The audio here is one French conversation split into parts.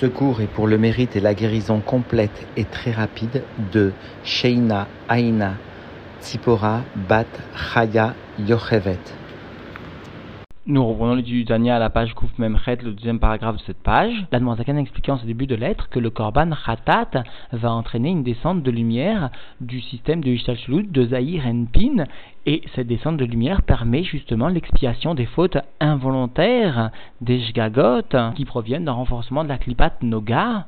Ce cours est pour le mérite et la guérison complète et très rapide de Sheina Aina Tzipora Bat Chaya Yochevet. Nous reprenons l'étude du à la page Kouf Memchet, le deuxième paragraphe de cette page. La a expliqué en ce début de lettre que le Korban Khatat va entraîner une descente de lumière du système de Ishtalshulut de Zahir Enpin et cette descente de lumière permet justement l'expiation des fautes involontaires des Shgagot qui proviennent d'un renforcement de la Klipat Noga.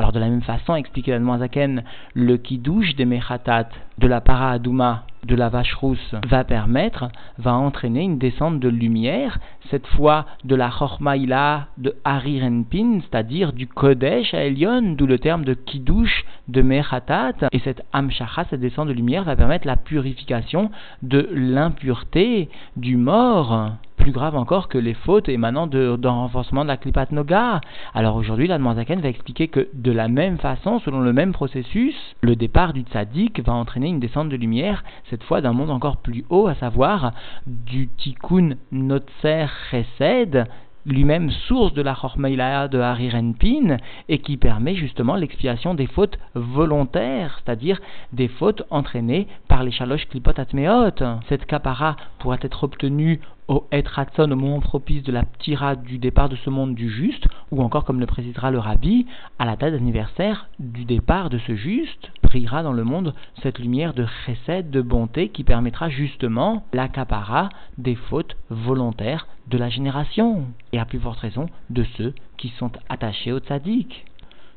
Alors de la même façon, expliqué la Zaken, le Kiddush des Mechatat de la Para Aduma de la vache rousse va permettre, va entraîner une descente de lumière, cette fois de la Chormaïla de Harirenpin, c'est-à-dire du Kodesh à Elion, d'où le terme de Kiddush de Mechatat. Et cette Amshacha, cette descente de lumière, va permettre la purification de l'impureté du mort plus grave encore que les fautes émanant d'un renforcement de la Klipat Noga. Alors aujourd'hui, la Zaken va expliquer que de la même façon, selon le même processus, le départ du tzaddik va entraîner une descente de lumière, cette fois d'un monde encore plus haut, à savoir du Tikkun Notzer Chesed, lui-même source de la Chormeila de Harirenpin et qui permet justement l'expiation des fautes volontaires, c'est-à-dire des fautes entraînées par les chaloches klipot atmeot. Cette kapara pourra être obtenue au Etratson au moment propice de la tirade du départ de ce monde du juste, ou encore comme le précisera le rabbi, à la date d'anniversaire du départ de ce juste, brillera dans le monde cette lumière de chesed, de bonté, qui permettra justement l'accapara des fautes volontaires de la génération, et à plus forte raison de ceux qui sont attachés au tzaddik.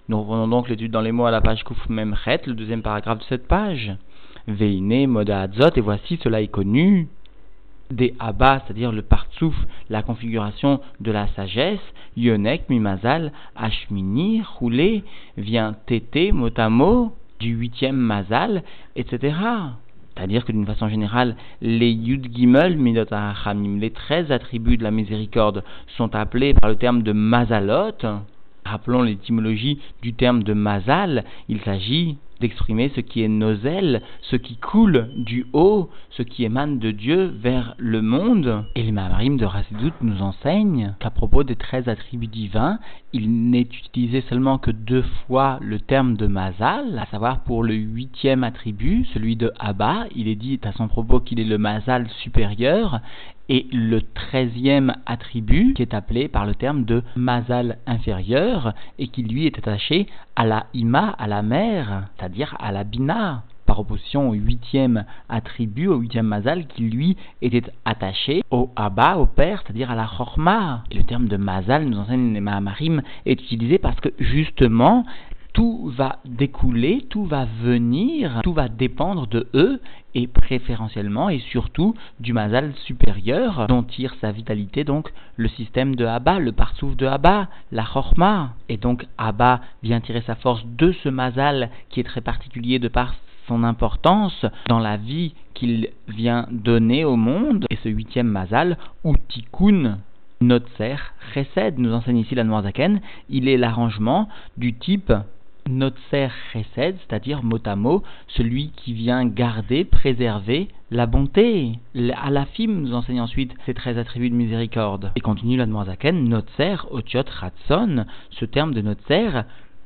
Nous revenons donc l'étude dans les mots à la page Kouf Memchet, le deuxième paragraphe de cette page. Veine, Moda Adzot, et voici cela est connu des Abba, c'est-à-dire le partsouf, la configuration de la sagesse, Yonek, Mimazal, Ashmini, Roulé, vient Tété, Motamo, du huitième Mazal, etc. C'est-à-dire que d'une façon générale, les Yud Gimel Midot les treize attributs de la miséricorde, sont appelés par le terme de Mazalot. Rappelons l'étymologie du terme de Mazal, il s'agit d'exprimer ce qui est nosel, ce qui coule du haut, ce qui émane de Dieu vers le monde. Et les Maharim de Rassidout nous enseignent qu'à propos des treize attributs divins, il n'est utilisé seulement que deux fois le terme de Mazal, à savoir pour le huitième attribut, celui de Abba, il est dit à son propos qu'il est le Mazal supérieur, et le treizième attribut qui est appelé par le terme de Mazal inférieur et qui lui est attaché à la Ima, à la mer, c'est-à-dire à la Bina, par opposition au huitième attribut, au huitième Mazal qui lui était attaché au Abba, au père, c'est-à-dire à la Chorma. Et le terme de Mazal, nous enseigne les Mahamarim, est utilisé parce que justement tout va découler, tout va venir, tout va dépendre de eux et préférentiellement et surtout du mazal supérieur dont tire sa vitalité donc le système de Abba, le parsouf de Abba, la chorma. Et donc Abba vient tirer sa force de ce mazal qui est très particulier de par son importance dans la vie qu'il vient donner au monde. Et ce huitième mazal, ou tikkun, Notzer, Chesed, nous enseigne ici la Noirzaken, il est l'arrangement du type Notser Chesed, c'est-à-dire mot à mot, celui qui vient garder, préserver la bonté. Alafim nous enseigne ensuite ces 13 attributs de miséricorde. Et continue la Zaken, Notser, Otiot, Ratson, ce terme de Notser,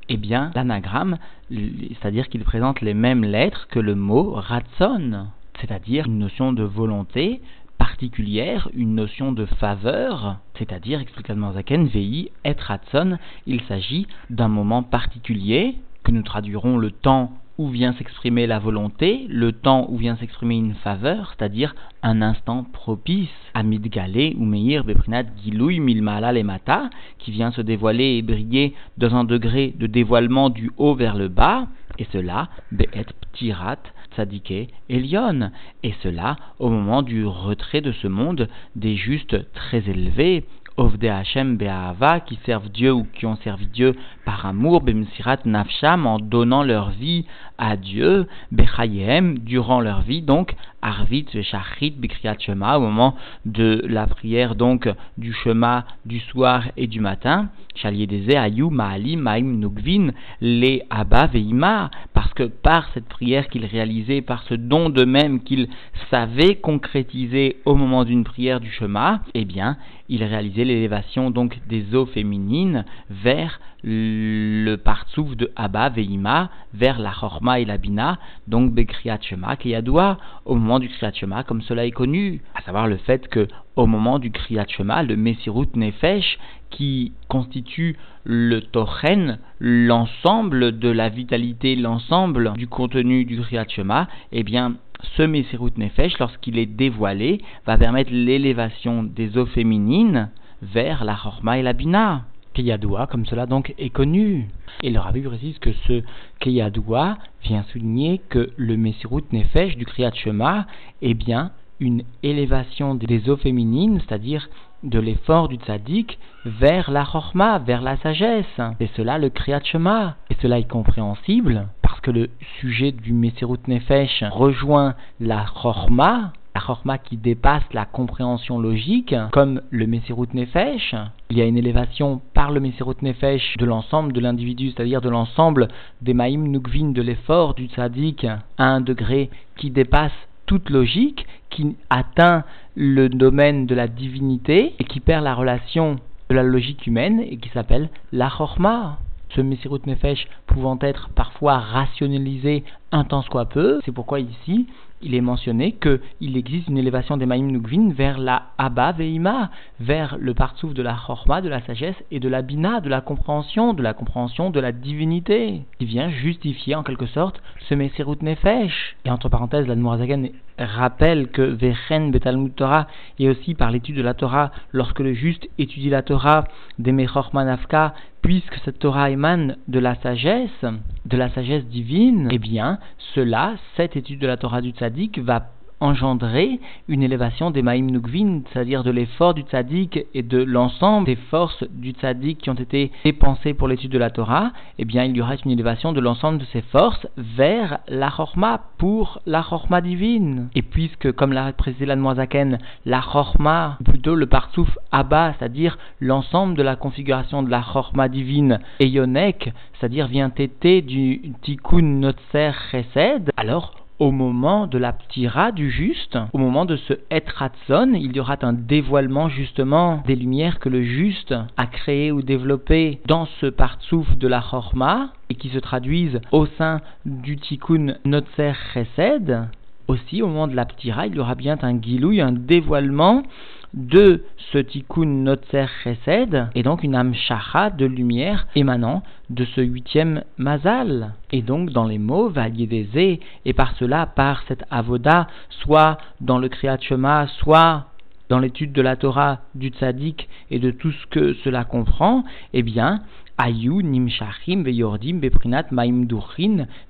eh bien, l'anagramme, c'est-à-dire qu'il présente les mêmes lettres que le mot Ratson, c'est-à-dire une notion de volonté, particulière, une notion de faveur, c'est-à-dire, explique Zaken, VI, et Ratson, il s'agit d'un moment particulier, que nous traduirons le temps où vient s'exprimer la volonté, le temps où vient s'exprimer une faveur, c'est-à-dire un instant propice, Amid Galé ou Meir Beprinat Gilouy Milmala Lemata, qui vient se dévoiler et briller dans un degré de dévoilement du haut vers le bas, et cela, Be'et Ptirat, Tzadike Elion, et cela au moment du retrait de ce monde des justes très élevés, Ovde Hashem Be'ahava, qui servent Dieu ou qui ont servi Dieu par amour, Bemsirat Nafsham, en donnant leur vie à Dieu, Bechayem, durant leur vie, donc, Arvit Shachrit Bikriat Shema, au moment de la prière, donc, du Shema du soir et du matin, Shaliedeze Ayu Maalim Maim Nugvin, les Abba Veima, parce que par cette prière qu'ils réalisaient, par ce don de même qu'ils savaient concrétiser au moment d'une prière du Shema, eh bien, ils réalisaient l'élévation donc des eaux féminines vers le partsouf de Abba Veima, vers la Chorma et la Bina, donc Bekriyat Shema, Keyadoua, au moment du Kriyat Shema, comme cela est connu, à savoir le fait que au moment du Kriyat Shema, le Messirut Nefesh, qui constitue le Tochen, l'ensemble de la vitalité, l'ensemble du contenu du Kriyat Shema, eh bien, ce Messirut Nefesh, lorsqu'il est dévoilé, va permettre l'élévation des eaux féminines vers la Chorma et la Bina. Keyadoua, comme cela donc est connu. Et le rabbi précise que ce Keyadoua vient souligner que le Messirut Nefesh du Kriyat Shema est bien une élévation des eaux féminines, c'est-à-dire de l'effort du tzaddik vers la chorma, vers la sagesse. C'est cela le kriyat shema. Et cela est compréhensible parce que le sujet du Mesirut Nefesh rejoint la chorma, la chorma qui dépasse la compréhension logique, comme le Mesirut Nefesh. Il y a une élévation par le Mesirut Nefesh de l'ensemble de l'individu, c'est-à-dire de l'ensemble des Maïm Nukvin, de l'effort du tzaddik, à un degré qui dépasse toute logique, qui atteint le domaine de la divinité et qui perd la relation de la logique humaine et qui s'appelle la chorma. Ce Messirut Nefesh pouvant être parfois rationalisé un temps soit peu, c'est pourquoi ici il est mentionné qu'il existe une élévation des Maïm Nukvin vers la Abba Veima, vers le partsouf de la Chorma, de la sagesse et de la Bina, de la compréhension, de la compréhension de la divinité, qui vient justifier en quelque sorte ce Messirut Nefesh. Et entre parenthèses, la Noirzagan rappelle que Vechen Betalmud Torah est aussi par l'étude de la Torah, lorsque le juste étudie la Torah des Manafka, puisque cette Torah émane de la sagesse, de la sagesse divine, eh bien, cela, cette étude de la Torah du tzaddik, va engendrer une élévation des Maïm Nukvin, c'est-à-dire de l'effort du tzaddik et de l'ensemble des forces du tzaddik qui ont été dépensées pour l'étude de la Torah, eh bien il y aura une élévation de l'ensemble de ces forces vers la Chorma, pour la Chorma divine. Et puisque, comme l'a précisé la Noazaken, la Chorma, plutôt le Partsouf Abba, c'est-à-dire l'ensemble de la configuration de la Chorma divine, et Yonek, c'est-à-dire vient tété du Tikkun Notser Chesed, alors au moment de la ptira du juste, au moment de ce etratson, il y aura un dévoilement justement des lumières que le juste a créées ou développées dans ce partsouf de la chorma et qui se traduisent au sein du tikkun notzer chesed. Aussi, au moment de la ptira, il y aura bien un gilouille, un dévoilement de ce tikkun notzer chesed, et donc une amshacha de lumière émanant de ce huitième mazal. Et donc dans les mots, validezé, et par cela, par cette avoda, soit dans le kriyat shema, soit dans l'étude de la Torah du tzaddik et de tout ce que cela comprend, eh bien, Ayu nimshachim veyordim beprinat maim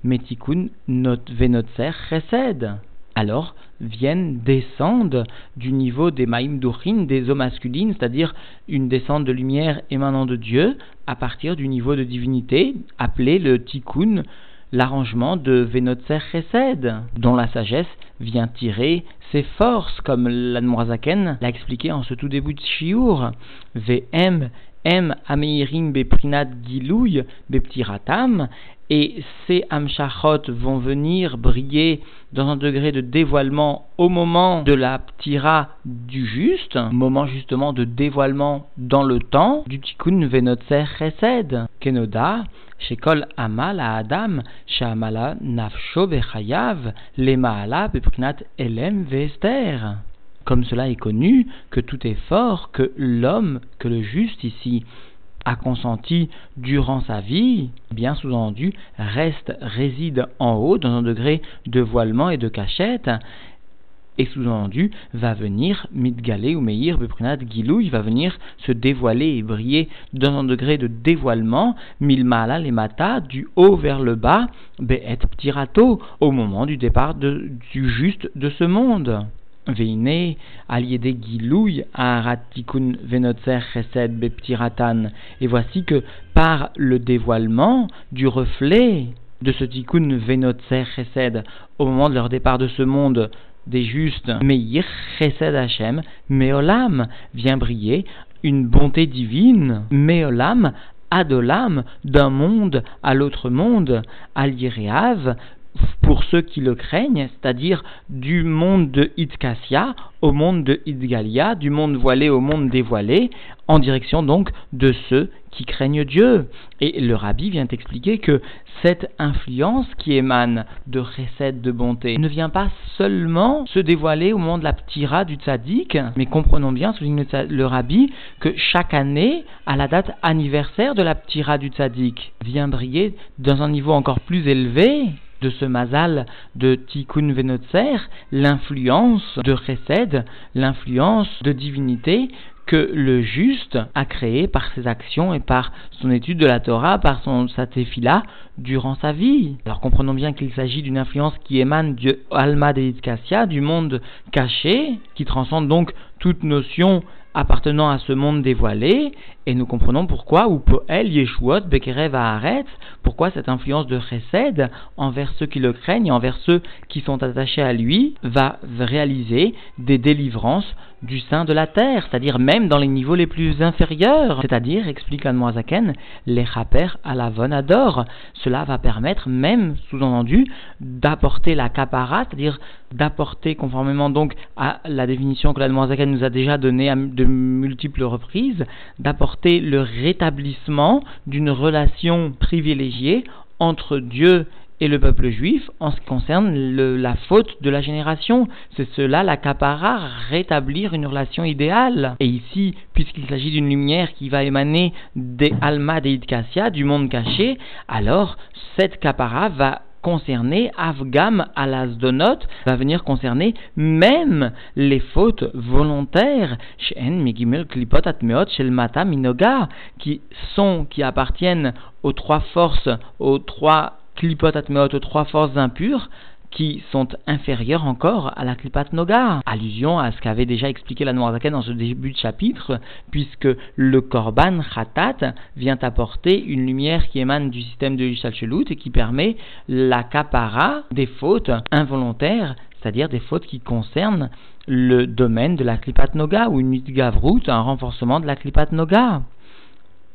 metikun not venotzer chesed alors viennent, descendent du niveau des Maïm des eaux masculines, c'est-à-dire une descente de lumière émanant de Dieu, à partir du niveau de divinité, appelé le Tikkun, l'arrangement de Venotzer Chesed, dont la sagesse vient tirer ses forces, comme l'Admorazaken l'a expliqué en ce tout début de Shiur. VM M Ameirim Beprinat Gilouy Beptiratam, et ces Amshachot vont venir briller dans un degré de dévoilement au moment de la ptira du juste, moment justement de dévoilement dans le temps du tikkun venotzer chesed, kenoda, shekol amal Adam, shamala nafsho vechayav, lemaala beprinat elem vester comme cela est connu, que tout est fort, que l'homme, que le juste ici, a consenti durant sa vie, bien sous-entendu, reste, réside en haut dans un degré de voilement et de cachette, et sous-entendu, va venir mitgalé ou meir beprinat gilou, il va venir se dévoiler et briller dans un degré de dévoilement, milmala les mata, du haut vers le bas, be'et ptirato, au moment du départ du juste de ce monde. Veine, aliédé à ratikun venotzer chesed beptiratan. Et voici que par le dévoilement du reflet de ce tikkun venotzer chesed au moment de leur départ de ce monde des justes, Meir chesed Hashem, Meolam vient briller une bonté divine, Meolam Adolam, d'un monde à l'autre monde, Aliréav, pour ceux qui le craignent, c'est-à-dire du monde de Itkassia au monde de Idgalia, du monde voilé au monde dévoilé, en direction donc de ceux qui craignent Dieu. Et le rabbi vient expliquer que cette influence qui émane de recette de bonté ne vient pas seulement se dévoiler au moment de la ptira du tzaddik, mais comprenons bien, souligne le rabbi, que chaque année, à la date anniversaire de la ptira du tzaddik, vient briller dans un niveau encore plus élevé de ce mazal de Tikkun Venotzer, l'influence de Chesed, l'influence de divinité que le juste a créé par ses actions et par son étude de la Torah, par son satéphila, durant sa vie. Alors comprenons bien qu'il s'agit d'une influence qui émane du Alma du monde caché, qui transcende donc toute notion appartenant à ce monde dévoilé, et nous comprenons pourquoi, ou Poel, Yeshuot, Bekerev, Haaretz, pourquoi cette influence de Chesed envers ceux qui le craignent, envers ceux qui sont attachés à lui, va réaliser des délivrances du sein de la terre, c'est-à-dire même dans les niveaux les plus inférieurs, c'est-à-dire, explique Zaken, les chaper à la vonador. Cela va permettre même, sous-entendu, d'apporter la capara, c'est-à-dire d'apporter, conformément donc à la définition que Zaken nous a déjà donnée de multiples reprises, d'apporter le rétablissement d'une relation privilégiée entre Dieu et le peuple juif en ce qui concerne la faute de la génération. C'est cela l'accaparat, rétablir une relation idéale. Et ici, puisqu'il s'agit d'une lumière qui va émaner des Alma des Idkassia, du monde caché, alors cette capara va concerner Afgam Donot va venir concerner même les fautes volontaires qui sont, qui appartiennent aux trois forces, aux trois klipot atmeot, aux trois forces impures, qui sont inférieures encore à la Klipat Noga. Allusion à ce qu'avait déjà expliqué la Noirzaken dans ce début de chapitre, puisque le Korban Khatat vient apporter une lumière qui émane du système de Yishalchelut et qui permet la capara des fautes involontaires, c'est-à-dire des fautes qui concernent le domaine de la Klipat Noga ou une mitgavrut, un renforcement de la Klipat Noga.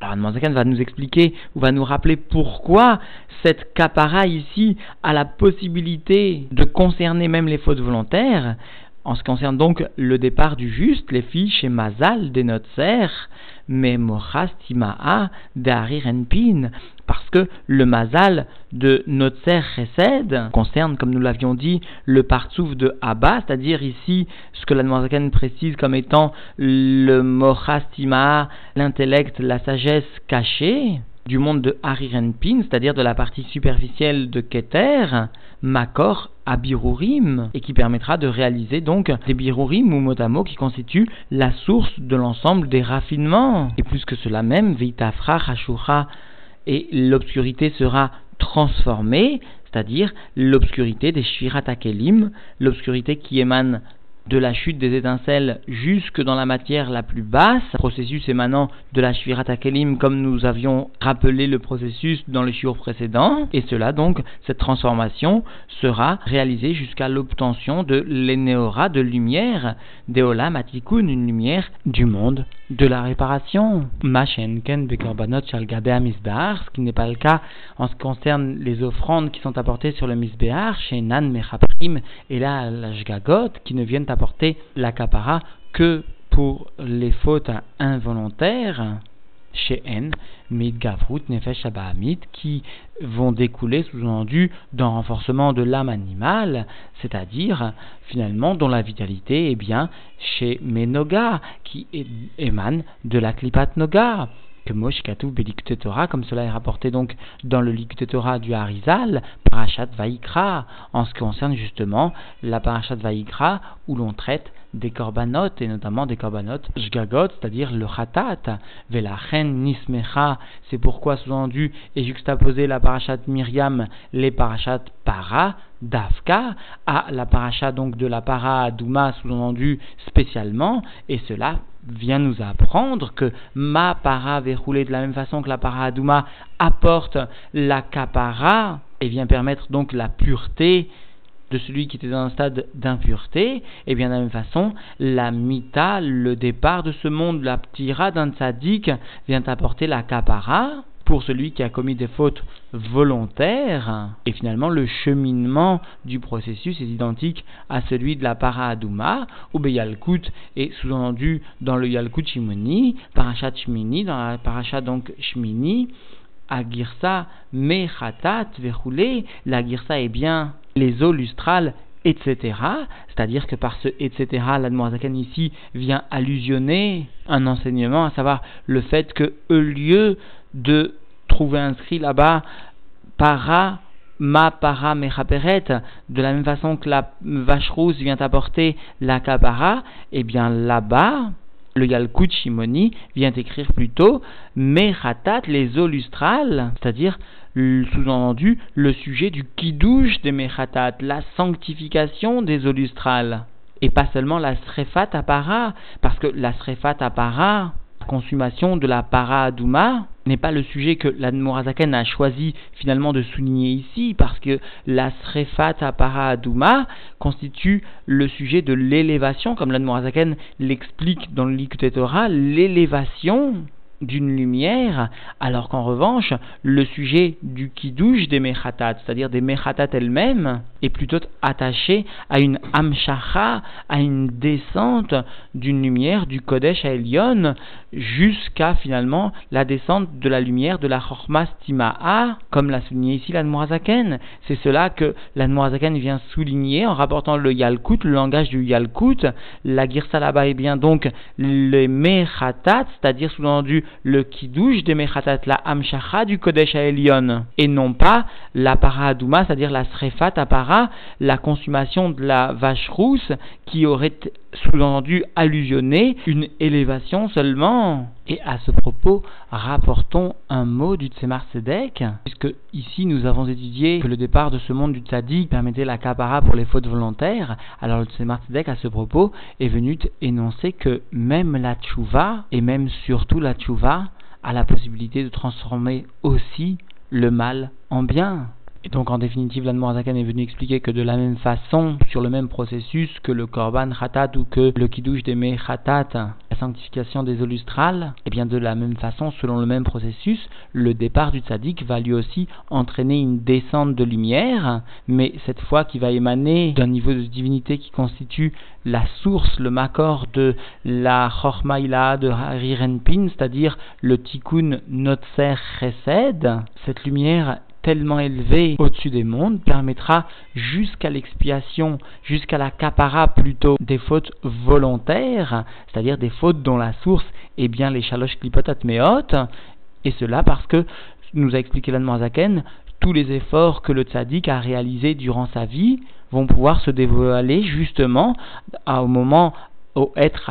Alors, Manzakan va nous expliquer ou va nous rappeler pourquoi cette capara ici a la possibilité de concerner même les fautes volontaires. En ce qui concerne donc le départ du juste, les filles chez Mazal des Notzer, mais Mochastimaa d'Arirenpin, parce que le Mazal de Notzer Chesed concerne, comme nous l'avions dit, le partsouf de Abba, c'est-à-dire ici ce que la Noirzakan précise comme étant le Mochastimaa, l'intellect, la sagesse cachée du monde de Harirenpin, c'est-à-dire de la partie superficielle de Keter, Makor Abirurim, et qui permettra de réaliser donc des Birurim ou Motamo qui constituent la source de l'ensemble des raffinements. Et plus que cela même, Vitafra Hashura, et l'obscurité sera transformée, c'est-à-dire l'obscurité des Shviratakelim, l'obscurité qui émane de la chute des étincelles jusque dans la matière la plus basse, processus émanant de la Shvirat Akelim comme nous avions rappelé le processus dans le shiur précédent, et cela donc, cette transformation sera réalisée jusqu'à l'obtention de l'énéora de lumière, d'Eola Matikun, une lumière du monde de la réparation. Machenken bekorbanot ce qui n'est pas le cas en ce qui concerne les offrandes qui sont apportées sur le misbehar, chez Nan Mechaprim, et là la Jgagot, qui ne viennent apporter l'acapara que pour les fautes involontaires chez N, Midgavrut, Nefesh qui vont découler sous-entendu d'un renforcement de l'âme animale, c'est-à-dire finalement dont la vitalité est bien chez Menoga, qui émane de la Klipat Noga que Moshkatu Torah, comme cela est rapporté donc dans le Likte Torah du Harizal, Parashat Vaikra, en ce qui concerne justement la Parashat Vaikra, où l'on traite des korbanot, et notamment des korbanot jgagot, c'est-à-dire le khatat, velachen nismecha, c'est pourquoi sous-entendu et juxtaposé la parachat Myriam, les parachat para, dafka, à la parachat donc de la para Douma sous-entendu spécialement, et cela vient nous apprendre que ma para verroulée de la même façon que la para Douma apporte la kapara et vient permettre donc la pureté de celui qui était dans un stade d'impureté, et bien de la même façon, la mita, le départ de ce monde, la ptira d'un tzaddik, vient apporter la kapara, pour celui qui a commis des fautes volontaires. Et finalement, le cheminement du processus est identique à celui de la para aduma, ou Yalkut est sous-entendu dans le Yalkut Shimoni, parachat Shmini, dans la parachat donc Shmini, Agirsa Mechatat Verroulé, la Girsa est bien les eaux lustrales etc. C'est-à-dire que par ce etc. l'Admorazakan ici vient allusionner un enseignement, à savoir le fait que lieu de trouver inscrit là-bas para ma para mechaperet, de la même façon que la vache rousse vient apporter la kapara, eh bien là-bas, le Yalkut Shimoni vient écrire plutôt Mechatat, les eaux lustrales, c'est-à-dire sous-entendu le sujet du kidouche des Mechatat, la sanctification des eaux lustrales. Et pas seulement la srefat apara, parce que la srefat apara, consommation de la para aduma, n'est pas le sujet que l'Admorazaken a choisi finalement de souligner ici, parce que la srefat apara aduma constitue le sujet de l'élévation, comme l'Admorazaken l'explique dans le Likut Torah, l'élévation d'une lumière, alors qu'en revanche, le sujet du kidouche des mechatat, c'est-à-dire des mechatat elles-mêmes, est plutôt attaché à une amshacha, à une descente d'une lumière du Kodesh à Elion, jusqu'à finalement la descente de la lumière de la Chorma Stima'a, comme l'a souligné ici l'Anmorazaken. C'est cela que l'Anmorazaken vient souligner en rapportant le Yalkut, le langage du Yalkut. La Girsa là-bas est bien donc les mechatat, c'est-à-dire sous-entendu le kidouche des mechatat, la amshacha du Kodesh à Elion, et non pas la paradouma, c'est-à-dire la srefat para, la consommation de la vache rousse qui aurait sous-entendu allusionné une élévation seulement. Et à ce propos, rapportons un mot du Tzemar Sedek, puisque ici nous avons étudié que le départ de ce monde du Tzadik permettait la capara pour les fautes volontaires. Alors le Tzemar Sedek, à ce propos, est venu énoncer que même la tchouva, et même surtout la tchouva, a la possibilité de transformer aussi le mal en bien. Et donc, en définitive, l'Anmorazakan est venu expliquer que de la même façon, sur le même processus que le Korban Khatat ou que le Kiddush des Khatat, la sanctification des eaux lustrales, et eh bien de la même façon, selon le même processus, le départ du tzaddik va lui aussi entraîner une descente de lumière, mais cette fois qui va émaner d'un niveau de divinité qui constitue la source, le makor de la Chormaïla de Harirenpin, c'est-à-dire le Tikkun Notser Chesed. Cette lumière tellement élevé au-dessus des mondes permettra jusqu'à l'expiation, jusqu'à la plutôt des fautes volontaires, c'est-à-dire des fautes dont la source est bien les chalosh klipotat meot, et cela parce que, nous a expliqué l'Anmoazaken, tous les efforts que le tzaddik a réalisés durant sa vie vont pouvoir se dévoiler justement au moment au être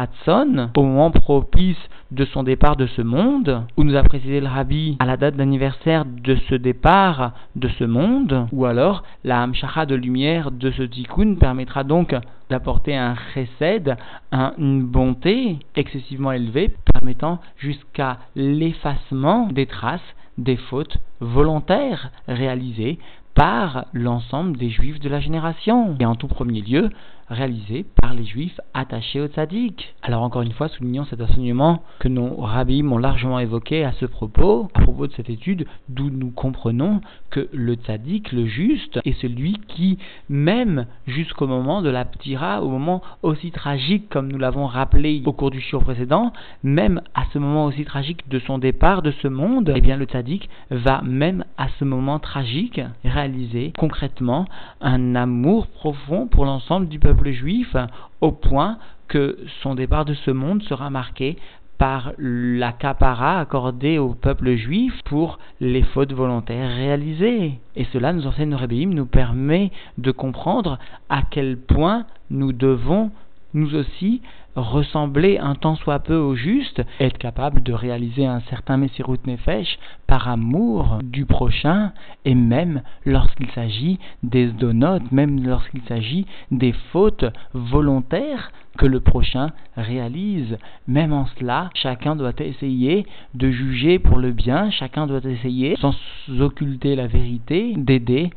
au moment propice de son départ de ce monde, où nous a précisé le rabbi à la date d'anniversaire de ce départ de ce monde, ou alors la hamshacha de lumière de ce tikkun permettra donc d'apporter un chesed, une bonté excessivement élevée, permettant jusqu'à l'effacement des traces des fautes volontaires réalisées par l'ensemble des juifs de la génération. Et en tout premier lieu, réalisé par les juifs attachés au tzaddik. Alors encore une fois, soulignons cet enseignement que nos rabbis m'ont largement évoqué à ce propos, à propos de cette étude, d'où nous comprenons que le tzaddik, le juste, est celui qui, même jusqu'au moment de la ptira, au moment aussi tragique comme nous l'avons rappelé au cours du show précédent, même à ce moment aussi tragique de son départ de ce monde, eh bien le tzaddik va même à ce moment tragique réaliser concrètement un amour profond pour l'ensemble du peuple juif au point que son départ de ce monde sera marqué par la capara accordée au peuple juif pour les fautes volontaires réalisées. Et cela, nous enseigne le nous permet de comprendre à quel point nous devons nous aussi ressembler un tant soit peu au juste, être capable de réaliser un certain Messirut Nefesh par amour du prochain, et même lorsqu'il s'agit des donotes, même lorsqu'il s'agit des fautes volontaires que le prochain réalise. Même en cela, chacun doit essayer de juger pour le bien, chacun doit essayer, sans occulter la vérité, d'aider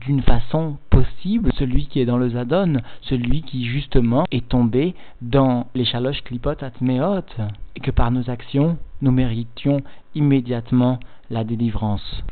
d'une façon possible celui qui est dans le Zadon, celui qui justement est tombé dans les chaloches clipot atmeot, et que par nos actions, nous méritions immédiatement la délivrance.